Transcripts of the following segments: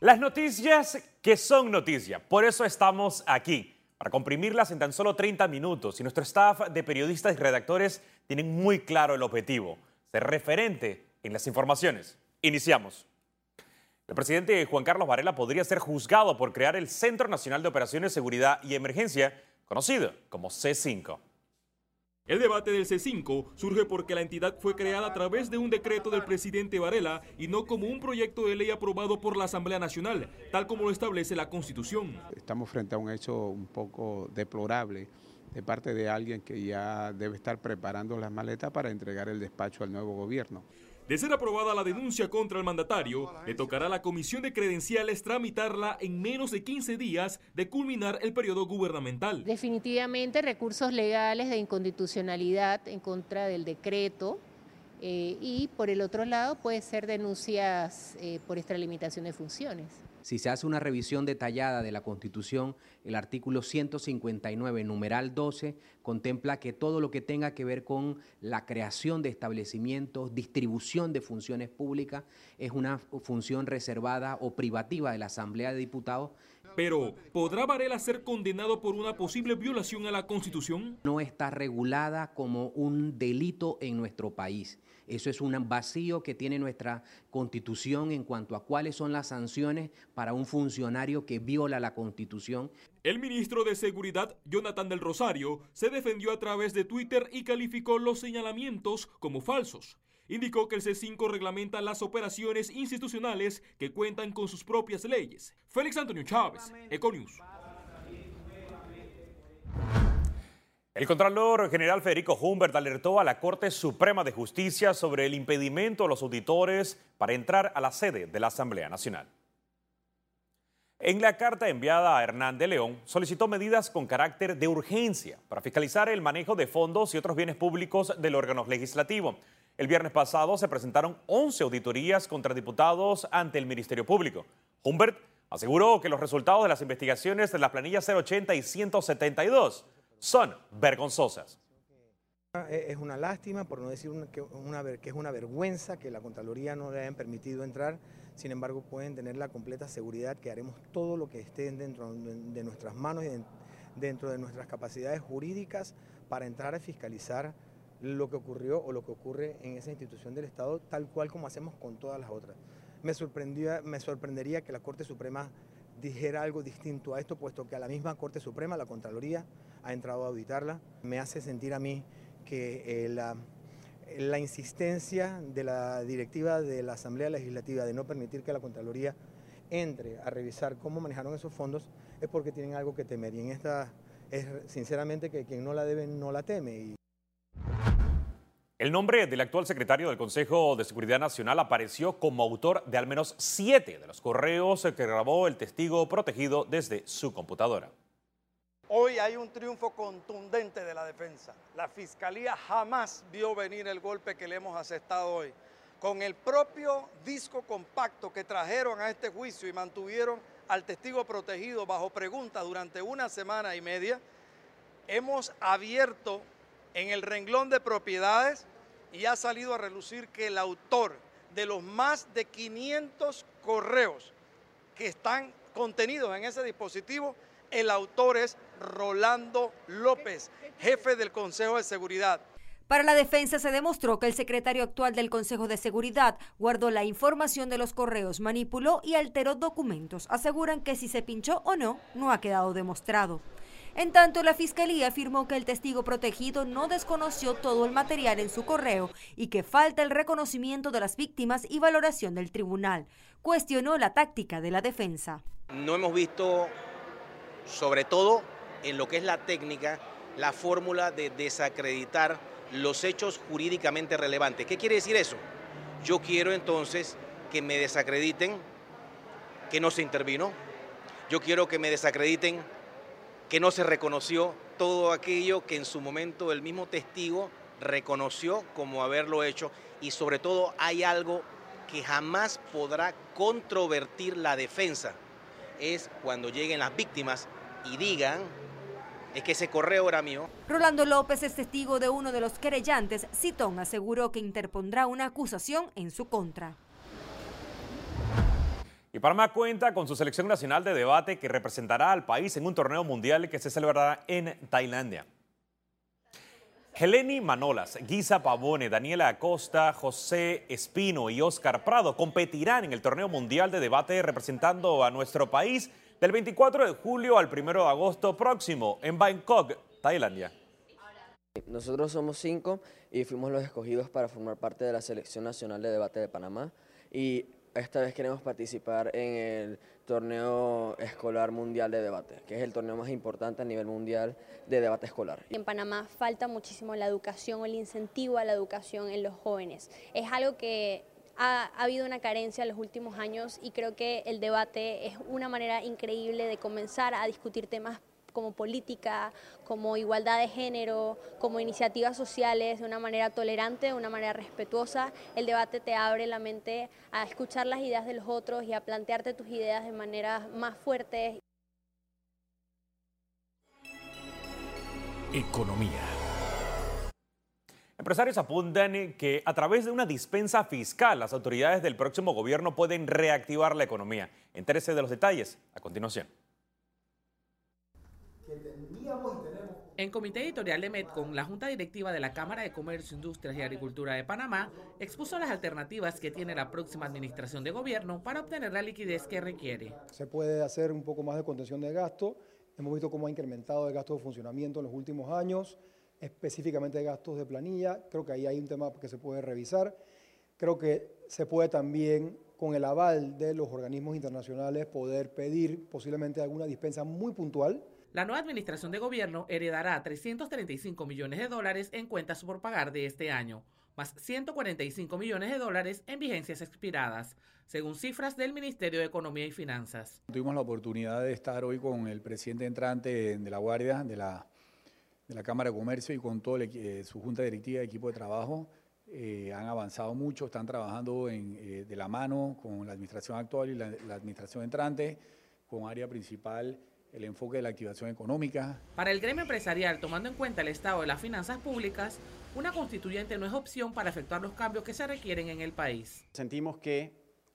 Las noticias que son noticias, por eso estamos aquí, para comprimirlas en tan solo 30 minutos. Y nuestro staff de periodistas y redactores tienen muy claro el objetivo, ser referente en las informaciones. Iniciamos. El presidente Juan Carlos Varela podría ser juzgado por crear el Centro Nacional de Operaciones, Seguridad y Emergencia, conocido como C5. El debate del C5 surge porque la entidad fue creada a través de un decreto del presidente Varela y no como un proyecto de ley aprobado por la Asamblea Nacional, tal como lo establece la Constitución. Estamos frente a un hecho un poco deplorable de parte de alguien que ya debe estar preparando las maletas para entregar el despacho al nuevo gobierno. De ser aprobada la denuncia contra el mandatario, le tocará a la Comisión de Credenciales tramitarla en menos de 15 días de culminar el periodo gubernamental. Definitivamente recursos legales de inconstitucionalidad en contra del decreto eh, y por el otro lado puede ser denuncias eh, por extralimitación de funciones. Si se hace una revisión detallada de la Constitución, el artículo 159, numeral 12, contempla que todo lo que tenga que ver con la creación de establecimientos, distribución de funciones públicas, es una función reservada o privativa de la Asamblea de Diputados. Pero, ¿podrá Varela ser condenado por una posible violación a la Constitución? No está regulada como un delito en nuestro país. Eso es un vacío que tiene nuestra constitución en cuanto a cuáles son las sanciones para un funcionario que viola la constitución. El ministro de Seguridad, Jonathan del Rosario, se defendió a través de Twitter y calificó los señalamientos como falsos. Indicó que el C5 reglamenta las operaciones institucionales que cuentan con sus propias leyes. Félix Antonio Chávez, Econius. El Contralor General Federico Humbert alertó a la Corte Suprema de Justicia sobre el impedimento a los auditores para entrar a la sede de la Asamblea Nacional. En la carta enviada a Hernán de León, solicitó medidas con carácter de urgencia para fiscalizar el manejo de fondos y otros bienes públicos del órgano legislativo. El viernes pasado se presentaron 11 auditorías contra diputados ante el Ministerio Público. Humbert aseguró que los resultados de las investigaciones de las planillas 080 y 172 son vergonzosas. Es una lástima, por no decir que, que es una vergüenza que la Contraloría no le hayan permitido entrar. Sin embargo, pueden tener la completa seguridad que haremos todo lo que esté dentro de nuestras manos y dentro de nuestras capacidades jurídicas para entrar a fiscalizar lo que ocurrió o lo que ocurre en esa institución del Estado, tal cual como hacemos con todas las otras. Me, me sorprendería que la Corte Suprema dijera algo distinto a esto, puesto que a la misma Corte Suprema, la Contraloría, ha entrado a auditarla. Me hace sentir a mí que eh, la, la insistencia de la directiva de la Asamblea Legislativa de no permitir que la Contraloría entre a revisar cómo manejaron esos fondos es porque tienen algo que temer. Y en esta es sinceramente que quien no la debe no la teme. El nombre del actual secretario del Consejo de Seguridad Nacional apareció como autor de al menos siete de los correos que grabó el testigo protegido desde su computadora. Hoy hay un triunfo contundente de la defensa. La fiscalía jamás vio venir el golpe que le hemos aceptado hoy. Con el propio disco compacto que trajeron a este juicio y mantuvieron al testigo protegido bajo pregunta durante una semana y media, hemos abierto en el renglón de propiedades y ha salido a relucir que el autor de los más de 500 correos que están contenidos en ese dispositivo, el autor es Rolando López, jefe del Consejo de Seguridad. Para la defensa se demostró que el secretario actual del Consejo de Seguridad guardó la información de los correos, manipuló y alteró documentos. Aseguran que si se pinchó o no, no ha quedado demostrado. En tanto, la Fiscalía afirmó que el testigo protegido no desconoció todo el material en su correo y que falta el reconocimiento de las víctimas y valoración del tribunal. Cuestionó la táctica de la defensa. No hemos visto, sobre todo en lo que es la técnica, la fórmula de desacreditar los hechos jurídicamente relevantes. ¿Qué quiere decir eso? Yo quiero entonces que me desacrediten que no se intervino. Yo quiero que me desacrediten que no se reconoció todo aquello que en su momento el mismo testigo reconoció como haberlo hecho y sobre todo hay algo que jamás podrá controvertir la defensa, es cuando lleguen las víctimas y digan es que ese correo era mío. Rolando López es testigo de uno de los querellantes. Citón aseguró que interpondrá una acusación en su contra. Y Panamá cuenta con su selección nacional de debate que representará al país en un torneo mundial que se celebrará en Tailandia. Heleni Manolas, Guisa Pavone, Daniela Acosta, José Espino y Oscar Prado competirán en el torneo mundial de debate representando a nuestro país del 24 de julio al 1 de agosto próximo en Bangkok, Tailandia. Nosotros somos cinco y fuimos los escogidos para formar parte de la Selección Nacional de Debate de Panamá y esta vez queremos participar en el torneo escolar mundial de debate, que es el torneo más importante a nivel mundial de debate escolar. En Panamá falta muchísimo la educación o el incentivo a la educación en los jóvenes. Es algo que ha, ha, habido una carencia en los últimos años y creo que el debate es una manera increíble de comenzar a discutir temas como política, como igualdad de género, como iniciativas sociales, de una manera tolerante, de una manera respetuosa. El debate te abre la mente a escuchar las ideas de los otros y a plantearte tus ideas de manera más fuertes. Economía. Empresarios apuntan que a través de una dispensa fiscal las autoridades del próximo gobierno pueden reactivar la economía. Entérese de los detalles a continuación. En comité editorial de Metcon, la Junta Directiva de la Cámara de Comercio, Industrias y Agricultura de Panamá expuso las alternativas que tiene la próxima administración de gobierno para obtener la liquidez que requiere. Se puede hacer un poco más de contención de gasto. Hemos visto cómo ha incrementado el gasto de funcionamiento en los últimos años, específicamente gastos de planilla. Creo que ahí hay un tema que se puede revisar. Creo que se puede también, con el aval de los organismos internacionales, poder pedir posiblemente alguna dispensa muy puntual la nueva administración de gobierno heredará 335 millones de dólares en cuentas por pagar de este año, más 145 millones de dólares en vigencias expiradas, según cifras del Ministerio de Economía y Finanzas. Tuvimos la oportunidad de estar hoy con el presidente entrante de la Guardia, de la, de la Cámara de Comercio y con toda eh, su junta directiva y equipo de trabajo. Eh, han avanzado mucho, están trabajando en, eh, de la mano con la administración actual y la, la administración entrante, con área principal el enfoque de la activación económica. Para el gremio empresarial, tomando en cuenta el estado de las finanzas públicas, una constituyente no es opción para efectuar los cambios que se requieren en el país. Sentimos que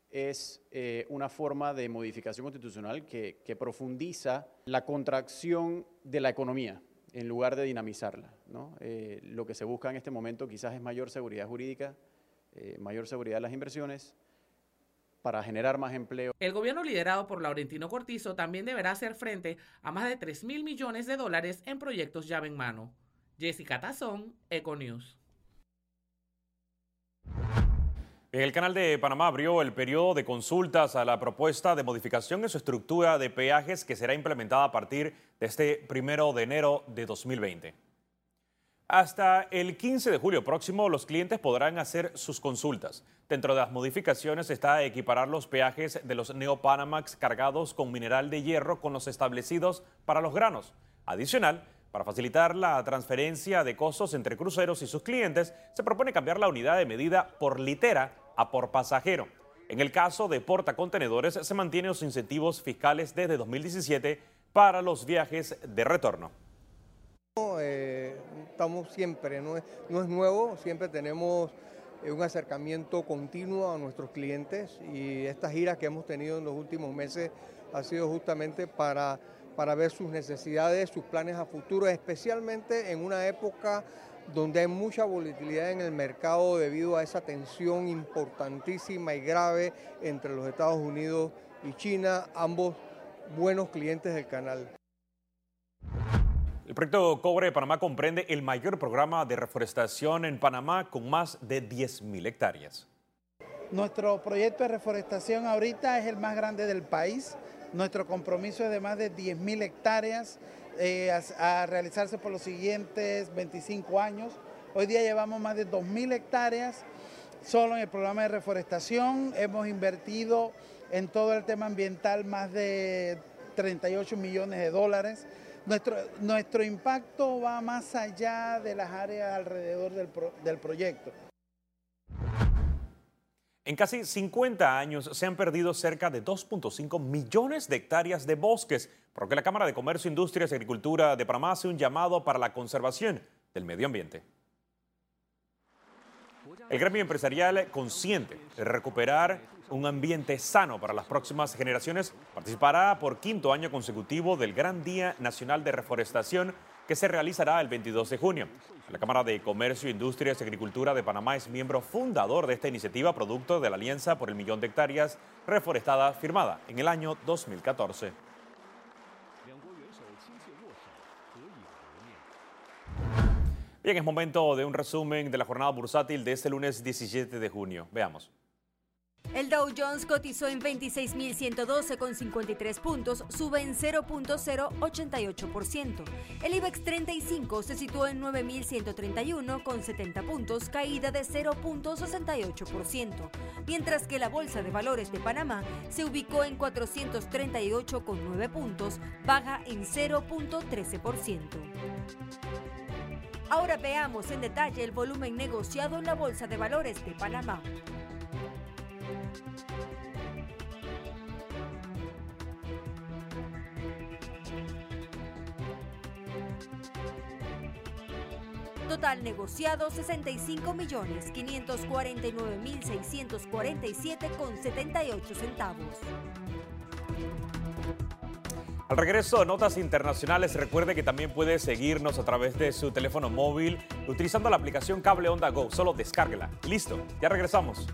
es eh, una forma de modificación constitucional que, que, profundiza la contracción de la economía en lugar de dinamizarla. ¿no? Eh, lo que se busca en este momento quizás es mayor seguridad jurídica, eh, mayor seguridad de las inversiones, para generar más empleo. El gobierno liderado por Laurentino Cortizo también deberá hacer frente a más de 3 mil millones de dólares en proyectos llave en mano. Jessica Tazón, Econews. El canal de Panamá abrió el periodo de consultas a la propuesta de modificación en su estructura de peajes que será implementada a partir de este primero de enero de 2020. Hasta el 15 de julio próximo, los clientes podrán hacer sus consultas. Dentro de las modificaciones está equiparar los peajes de los Neopanamax cargados con mineral de hierro con los establecidos para los granos. Adicional, para facilitar la transferencia de costos entre cruceros y sus clientes, se propone cambiar la unidad de medida por litera a por pasajero. En el caso de portacontenedores, se mantienen los incentivos fiscales desde 2017 para los viajes de retorno. Eh, estamos siempre, no es, no es nuevo, siempre tenemos eh, un acercamiento continuo a nuestros clientes y estas giras que hemos tenido en los últimos meses ha sido justamente para, para ver sus necesidades, sus planes a futuro, especialmente en una época donde hay mucha volatilidad en el mercado debido a esa tensión importantísima y grave entre los Estados Unidos y China, ambos buenos clientes del canal. El proyecto Cobre de Panamá comprende el mayor programa de reforestación en Panamá con más de 10.000 hectáreas. Nuestro proyecto de reforestación ahorita es el más grande del país. Nuestro compromiso es de más de 10.000 hectáreas eh, a, realizarse por los siguientes 25 años. Hoy día llevamos más de 2.000 hectáreas solo en el programa de reforestación. Hemos invertido en todo el tema ambiental más de 38 millones de dólares. Nuestro, nuestro impacto va más allá de las áreas alrededor del, del proyecto. En casi 50 años se han perdido cerca de 2.5 millones de hectáreas de bosques, por lo que la Cámara de Comercio, Industrias y Agricultura de Panamá hace un llamado para la conservación del medio ambiente. El gremio empresarial consciente de recuperar un ambiente sano para las próximas generaciones, participará por quinto año consecutivo del Gran Día Nacional de Reforestación que se realizará el 22 de junio. La Cámara de Comercio, Industrias y Agricultura de Panamá es miembro fundador de esta iniciativa, producto de la Alianza por el Millón de Hectáreas Reforestadas firmada en el año 2014. Bien, es momento de un resumen de la jornada bursátil de este lunes 17 de junio. Veamos. El Dow Jones cotizó en 26.112,53 puntos, sube en 0.088%. El IBEX 35 se situó en 9.131,70 puntos, caída de 0.68%, mientras que la Bolsa de Valores de Panamá se ubicó en 438,9 puntos, baja en 0.13%. Ahora veamos en detalle el volumen negociado en la Bolsa de Valores de Panamá. Total negociado 65 millones 549 mil 647 con 78 centavos. Al regreso Notas Internacionales, recuerde que también puede seguirnos a través de su teléfono móvil utilizando la aplicación Cable Onda Go. Solo descárguela. Listo, ya regresamos.